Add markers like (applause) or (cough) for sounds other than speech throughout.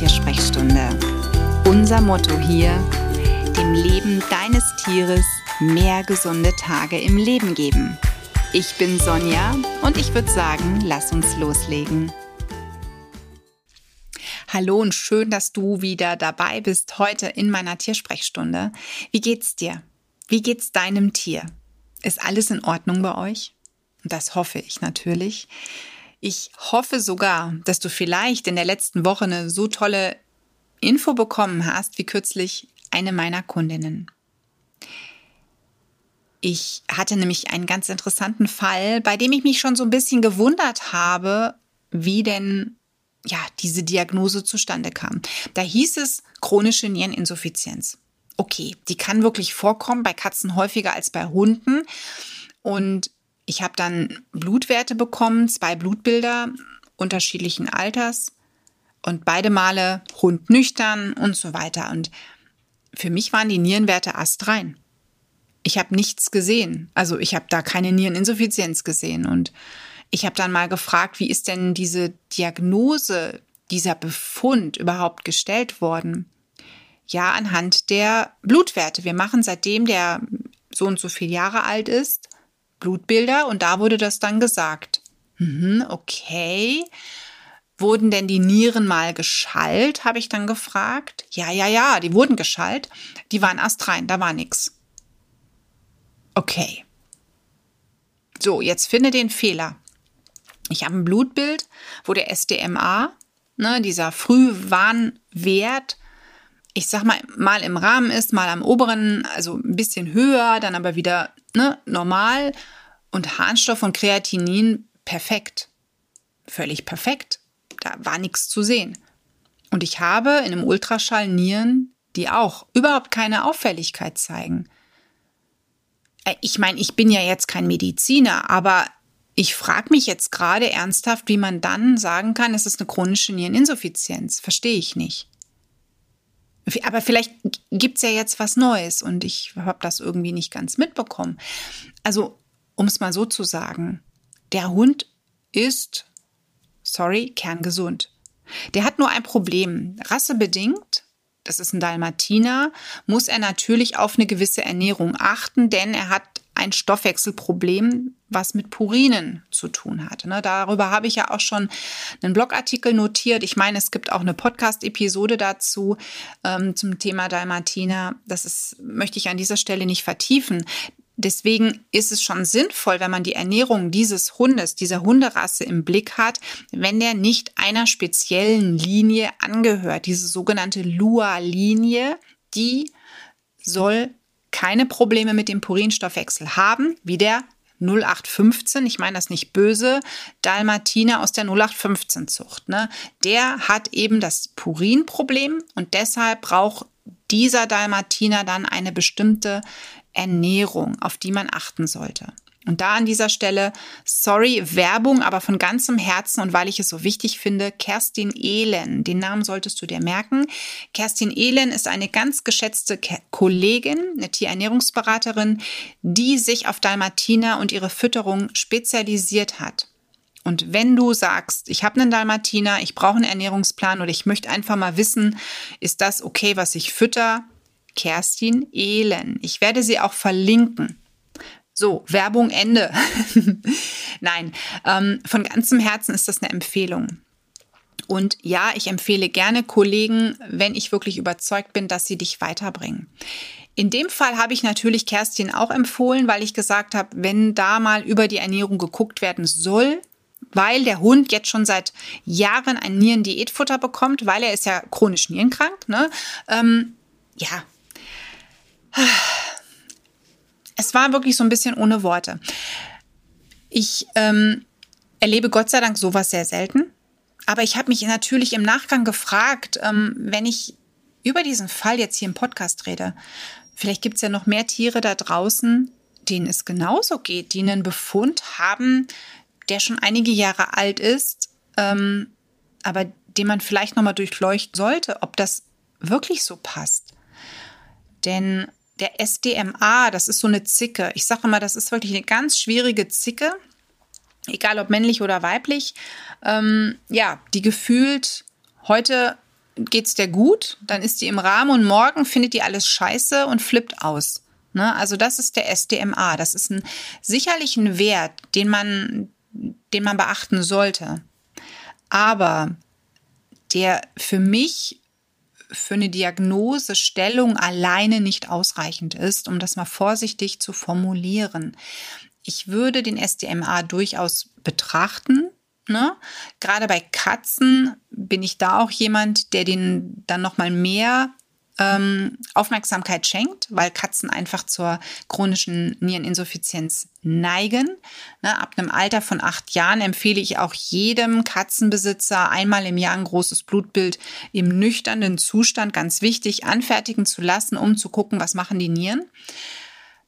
Tiersprechstunde. Unser Motto hier, dem Leben deines Tieres mehr gesunde Tage im Leben geben. Ich bin Sonja und ich würde sagen, lass uns loslegen. Hallo und schön, dass du wieder dabei bist heute in meiner Tiersprechstunde. Wie geht's dir? Wie geht's deinem Tier? Ist alles in Ordnung bei euch? Das hoffe ich natürlich. Ich hoffe sogar, dass du vielleicht in der letzten Woche eine so tolle Info bekommen hast, wie kürzlich eine meiner Kundinnen. Ich hatte nämlich einen ganz interessanten Fall, bei dem ich mich schon so ein bisschen gewundert habe, wie denn ja diese Diagnose zustande kam. Da hieß es chronische Niereninsuffizienz. Okay, die kann wirklich vorkommen bei Katzen häufiger als bei Hunden und ich habe dann Blutwerte bekommen, zwei Blutbilder unterschiedlichen Alters und beide Male Hund nüchtern und so weiter. Und für mich waren die Nierenwerte astrein. Ich habe nichts gesehen. Also ich habe da keine Niereninsuffizienz gesehen. Und ich habe dann mal gefragt, wie ist denn diese Diagnose, dieser Befund überhaupt gestellt worden? Ja, anhand der Blutwerte. Wir machen seitdem der so und so viel Jahre alt ist, Blutbilder und da wurde das dann gesagt. Mhm, okay. Wurden denn die Nieren mal geschallt, habe ich dann gefragt. Ja, ja, ja, die wurden geschallt. Die waren astrein, da war nichts. Okay. So, jetzt finde den Fehler. Ich habe ein Blutbild, wo der SDMA, ne, dieser Frühwarnwert, ich sag mal, mal im Rahmen ist, mal am oberen, also ein bisschen höher, dann aber wieder ne, normal und Harnstoff und Kreatinin perfekt. Völlig perfekt. Da war nichts zu sehen. Und ich habe in einem Ultraschall Nieren, die auch überhaupt keine Auffälligkeit zeigen. Äh, ich meine, ich bin ja jetzt kein Mediziner, aber ich frage mich jetzt gerade ernsthaft, wie man dann sagen kann, es ist eine chronische Niereninsuffizienz. Verstehe ich nicht. Aber vielleicht gibt es ja jetzt was Neues und ich habe das irgendwie nicht ganz mitbekommen. Also, um es mal so zu sagen, der Hund ist, sorry, kerngesund. Der hat nur ein Problem. Rassebedingt, das ist ein Dalmatiner, muss er natürlich auf eine gewisse Ernährung achten, denn er hat ein Stoffwechselproblem, was mit Purinen zu tun hat. Ne? Darüber habe ich ja auch schon einen Blogartikel notiert. Ich meine, es gibt auch eine Podcast-Episode dazu ähm, zum Thema Dalmatiner. Das ist, möchte ich an dieser Stelle nicht vertiefen. Deswegen ist es schon sinnvoll, wenn man die Ernährung dieses Hundes, dieser Hunderasse im Blick hat, wenn der nicht einer speziellen Linie angehört. Diese sogenannte Lua-Linie, die soll keine Probleme mit dem Purinstoffwechsel haben, wie der 0815, ich meine das nicht böse, Dalmatiner aus der 0815 Zucht. Ne? Der hat eben das Purinproblem und deshalb braucht dieser Dalmatiner dann eine bestimmte Ernährung, auf die man achten sollte. Und da an dieser Stelle, sorry, Werbung, aber von ganzem Herzen und weil ich es so wichtig finde, Kerstin Ehlen. Den Namen solltest du dir merken. Kerstin Ehlen ist eine ganz geschätzte Kollegin, eine Tierernährungsberaterin, die sich auf Dalmatiner und ihre Fütterung spezialisiert hat. Und wenn du sagst, ich habe einen Dalmatiner, ich brauche einen Ernährungsplan oder ich möchte einfach mal wissen, ist das okay, was ich fütter? Kerstin Ehlen. Ich werde sie auch verlinken. So, Werbung Ende. (laughs) Nein, ähm, von ganzem Herzen ist das eine Empfehlung. Und ja, ich empfehle gerne Kollegen, wenn ich wirklich überzeugt bin, dass sie dich weiterbringen. In dem Fall habe ich natürlich Kerstin auch empfohlen, weil ich gesagt habe, wenn da mal über die Ernährung geguckt werden soll, weil der Hund jetzt schon seit Jahren ein Nierendiätfutter bekommt, weil er ist ja chronisch nierenkrank, ne? Ähm, ja es war wirklich so ein bisschen ohne Worte. Ich ähm, erlebe Gott sei Dank sowas sehr selten. Aber ich habe mich natürlich im Nachgang gefragt, ähm, wenn ich über diesen Fall jetzt hier im Podcast rede, vielleicht gibt es ja noch mehr Tiere da draußen, denen es genauso geht, die einen Befund haben, der schon einige Jahre alt ist, ähm, aber den man vielleicht nochmal durchleuchten sollte, ob das wirklich so passt. Denn der SDMA, das ist so eine Zicke. Ich sage immer, das ist wirklich eine ganz schwierige Zicke, egal ob männlich oder weiblich. Ähm, ja, die gefühlt heute geht's der gut, dann ist die im Rahmen und morgen findet die alles scheiße und flippt aus. Ne? Also das ist der SDMA. Das ist ein sicherlich ein Wert, den man, den man beachten sollte. Aber der für mich für eine Diagnosestellung alleine nicht ausreichend ist, um das mal vorsichtig zu formulieren. Ich würde den SDMA durchaus betrachten. Ne? Gerade bei Katzen bin ich da auch jemand, der den dann noch mal mehr ähm, Aufmerksamkeit schenkt, weil Katzen einfach zur chronischen Niereninsuffizienz neigen. Ne, ab einem Alter von acht Jahren empfehle ich auch jedem Katzenbesitzer einmal im Jahr ein großes Blutbild im nüchternen Zustand, ganz wichtig, anfertigen zu lassen, um zu gucken, was machen die Nieren.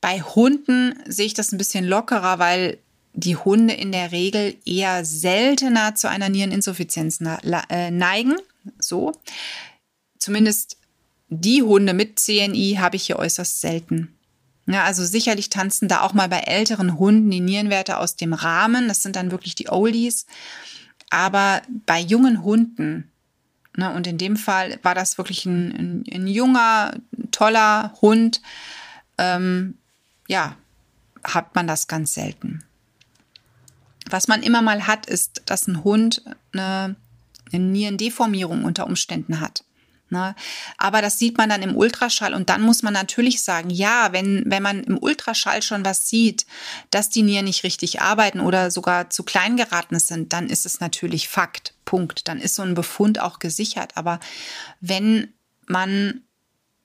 Bei Hunden sehe ich das ein bisschen lockerer, weil die Hunde in der Regel eher seltener zu einer Niereninsuffizienz äh, neigen. So. Zumindest die Hunde mit CNI habe ich hier äußerst selten. Ja, also sicherlich tanzen da auch mal bei älteren Hunden die Nierenwerte aus dem Rahmen. Das sind dann wirklich die Oldies. Aber bei jungen Hunden, ne, und in dem Fall war das wirklich ein, ein, ein junger, toller Hund, ähm, ja, hat man das ganz selten. Was man immer mal hat, ist, dass ein Hund eine, eine Nierendeformierung unter Umständen hat. Ne? Aber das sieht man dann im Ultraschall und dann muss man natürlich sagen, ja, wenn, wenn man im Ultraschall schon was sieht, dass die Nieren nicht richtig arbeiten oder sogar zu klein geraten sind, dann ist es natürlich Fakt. Punkt. Dann ist so ein Befund auch gesichert. Aber wenn man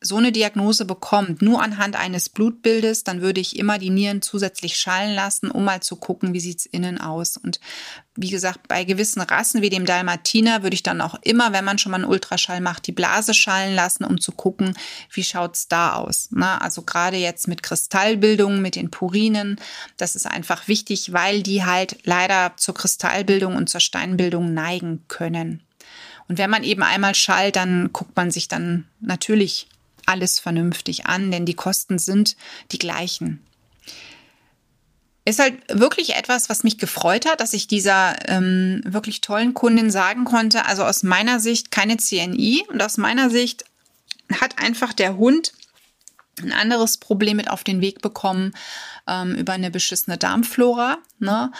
so eine Diagnose bekommt, nur anhand eines Blutbildes, dann würde ich immer die Nieren zusätzlich schallen lassen, um mal zu gucken, wie sieht's innen aus. Und wie gesagt, bei gewissen Rassen wie dem Dalmatiner würde ich dann auch immer, wenn man schon mal einen Ultraschall macht, die Blase schallen lassen, um zu gucken, wie schaut's da aus. Na, also gerade jetzt mit Kristallbildung, mit den Purinen, das ist einfach wichtig, weil die halt leider zur Kristallbildung und zur Steinbildung neigen können. Und wenn man eben einmal schallt, dann guckt man sich dann natürlich alles vernünftig an, denn die Kosten sind die gleichen. Ist halt wirklich etwas, was mich gefreut hat, dass ich dieser ähm, wirklich tollen Kundin sagen konnte, also aus meiner Sicht keine CNI und aus meiner Sicht hat einfach der Hund ein anderes Problem mit auf den Weg bekommen ähm, über eine beschissene Darmflora. Ne?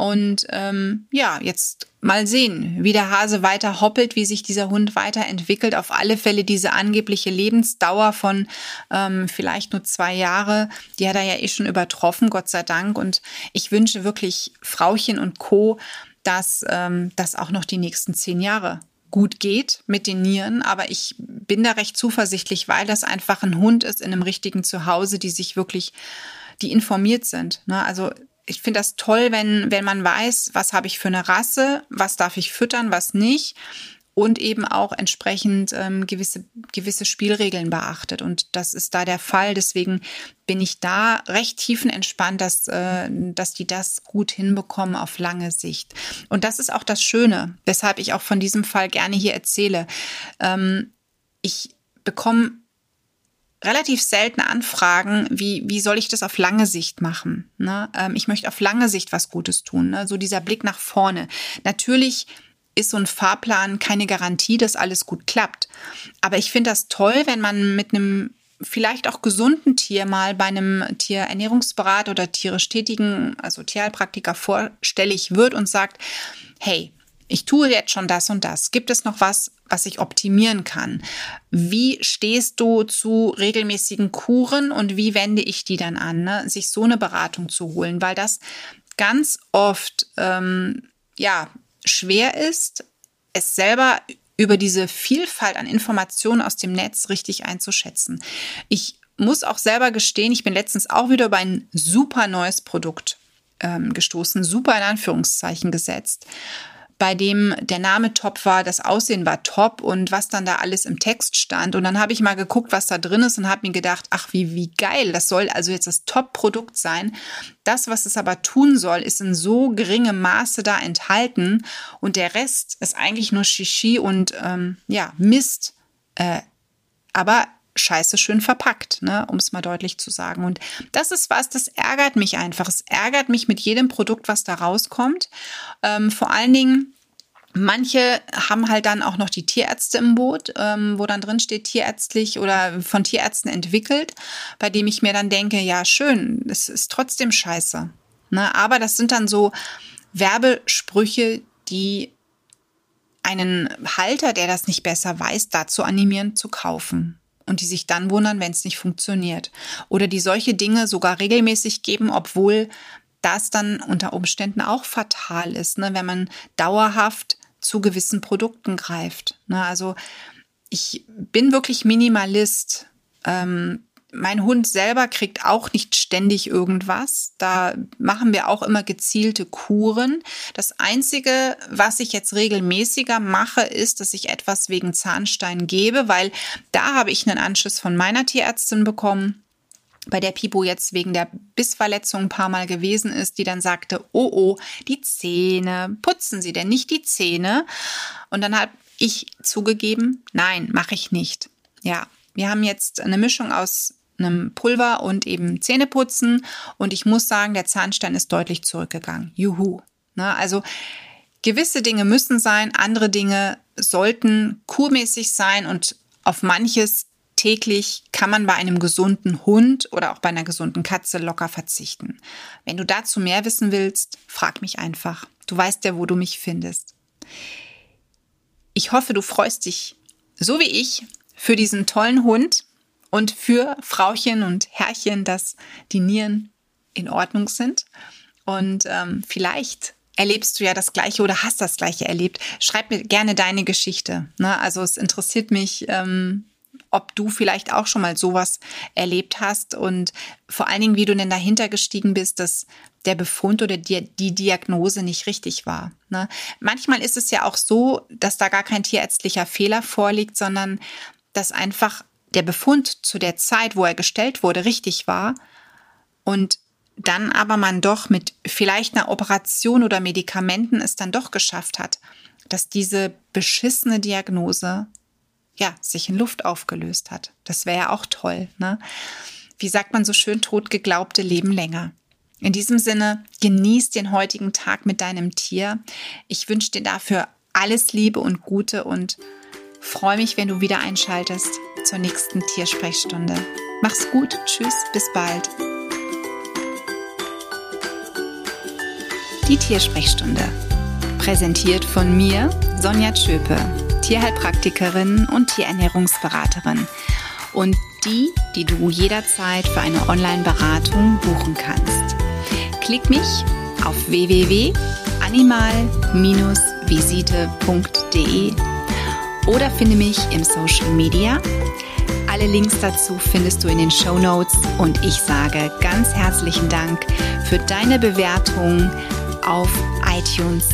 Und ähm, ja, jetzt mal sehen, wie der Hase weiter hoppelt, wie sich dieser Hund weiterentwickelt. Auf alle Fälle diese angebliche Lebensdauer von ähm, vielleicht nur zwei Jahre, die hat er ja eh schon übertroffen, Gott sei Dank. Und ich wünsche wirklich Frauchen und Co., dass ähm, das auch noch die nächsten zehn Jahre gut geht mit den Nieren, aber ich bin da recht zuversichtlich, weil das einfach ein Hund ist in einem richtigen Zuhause, die sich wirklich, die informiert sind. Ne? Also ich finde das toll, wenn, wenn man weiß, was habe ich für eine Rasse, was darf ich füttern, was nicht und eben auch entsprechend ähm, gewisse, gewisse Spielregeln beachtet. Und das ist da der Fall. Deswegen bin ich da recht tiefenentspannt, dass, äh, dass die das gut hinbekommen auf lange Sicht. Und das ist auch das Schöne, weshalb ich auch von diesem Fall gerne hier erzähle. Ähm, ich bekomme relativ selten Anfragen, wie, wie soll ich das auf lange Sicht machen? Ne? Ähm, ich möchte auf lange Sicht was Gutes tun. Ne? So dieser Blick nach vorne. Natürlich ist so ein Fahrplan keine Garantie, dass alles gut klappt. Aber ich finde das toll, wenn man mit einem vielleicht auch gesunden Tier mal bei einem Tierernährungsberater oder tierisch tätigen, also Tierheilpraktiker vorstellig wird und sagt, hey, ich tue jetzt schon das und das. Gibt es noch was, was ich optimieren kann? Wie stehst du zu regelmäßigen Kuren und wie wende ich die dann an? Ne? Sich so eine Beratung zu holen, weil das ganz oft ähm, ja schwer ist, es selber über diese Vielfalt an Informationen aus dem Netz richtig einzuschätzen. Ich muss auch selber gestehen, ich bin letztens auch wieder über ein super neues Produkt ähm, gestoßen, super in Anführungszeichen gesetzt bei dem der Name top war, das Aussehen war top und was dann da alles im Text stand. Und dann habe ich mal geguckt, was da drin ist und habe mir gedacht, ach, wie, wie geil, das soll also jetzt das Top-Produkt sein. Das, was es aber tun soll, ist in so geringem Maße da enthalten und der Rest ist eigentlich nur Shishi und ähm, ja, Mist. Äh, aber scheiße schön verpackt, ne, um es mal deutlich zu sagen. Und das ist was, das ärgert mich einfach. Es ärgert mich mit jedem Produkt, was da rauskommt. Ähm, vor allen Dingen, Manche haben halt dann auch noch die Tierärzte im Boot, ähm, wo dann drin steht tierärztlich oder von Tierärzten entwickelt, bei dem ich mir dann denke, ja schön, es ist trotzdem scheiße. Ne? Aber das sind dann so Werbesprüche, die einen Halter, der das nicht besser weiß, dazu animieren zu kaufen. Und die sich dann wundern, wenn es nicht funktioniert. Oder die solche Dinge sogar regelmäßig geben, obwohl das dann unter Umständen auch fatal ist, ne? wenn man dauerhaft zu gewissen Produkten greift. Ne? Also ich bin wirklich Minimalist. Ähm, mein Hund selber kriegt auch nicht ständig irgendwas. Da machen wir auch immer gezielte Kuren. Das Einzige, was ich jetzt regelmäßiger mache, ist, dass ich etwas wegen Zahnstein gebe, weil da habe ich einen Anschluss von meiner Tierärztin bekommen bei der Pipo jetzt wegen der Bissverletzung ein paar Mal gewesen ist, die dann sagte, oh oh, die Zähne, putzen Sie denn nicht die Zähne? Und dann habe ich zugegeben, nein, mache ich nicht. Ja, wir haben jetzt eine Mischung aus einem Pulver und eben Zähneputzen und ich muss sagen, der Zahnstein ist deutlich zurückgegangen. Juhu. Ne? Also gewisse Dinge müssen sein, andere Dinge sollten kurmäßig sein und auf manches täglich kann man bei einem gesunden Hund oder auch bei einer gesunden Katze locker verzichten. Wenn du dazu mehr wissen willst, frag mich einfach. Du weißt ja, wo du mich findest. Ich hoffe, du freust dich so wie ich für diesen tollen Hund und für Frauchen und Herrchen, dass die Nieren in Ordnung sind. Und ähm, vielleicht erlebst du ja das Gleiche oder hast das Gleiche erlebt. Schreib mir gerne deine Geschichte. Ne? Also es interessiert mich, ähm, ob du vielleicht auch schon mal sowas erlebt hast und vor allen Dingen, wie du denn dahinter gestiegen bist, dass der Befund oder die, die Diagnose nicht richtig war. Ne? Manchmal ist es ja auch so, dass da gar kein tierärztlicher Fehler vorliegt, sondern dass einfach der Befund zu der Zeit, wo er gestellt wurde, richtig war und dann aber man doch mit vielleicht einer Operation oder Medikamenten es dann doch geschafft hat, dass diese beschissene Diagnose ja, sich in Luft aufgelöst hat. Das wäre ja auch toll, ne? Wie sagt man so schön, totgeglaubte leben länger. In diesem Sinne, genieß den heutigen Tag mit deinem Tier. Ich wünsche dir dafür alles Liebe und Gute und freue mich, wenn du wieder einschaltest zur nächsten Tiersprechstunde. Mach's gut, tschüss, bis bald. Die Tiersprechstunde. Präsentiert von mir, Sonja Tschöpe Tierheilpraktikerin und Tierernährungsberaterin und die, die du jederzeit für eine Online-Beratung buchen kannst. Klick mich auf www.animal-visite.de oder finde mich im Social Media. Alle Links dazu findest du in den Show Notes. Und ich sage ganz herzlichen Dank für deine Bewertung auf iTunes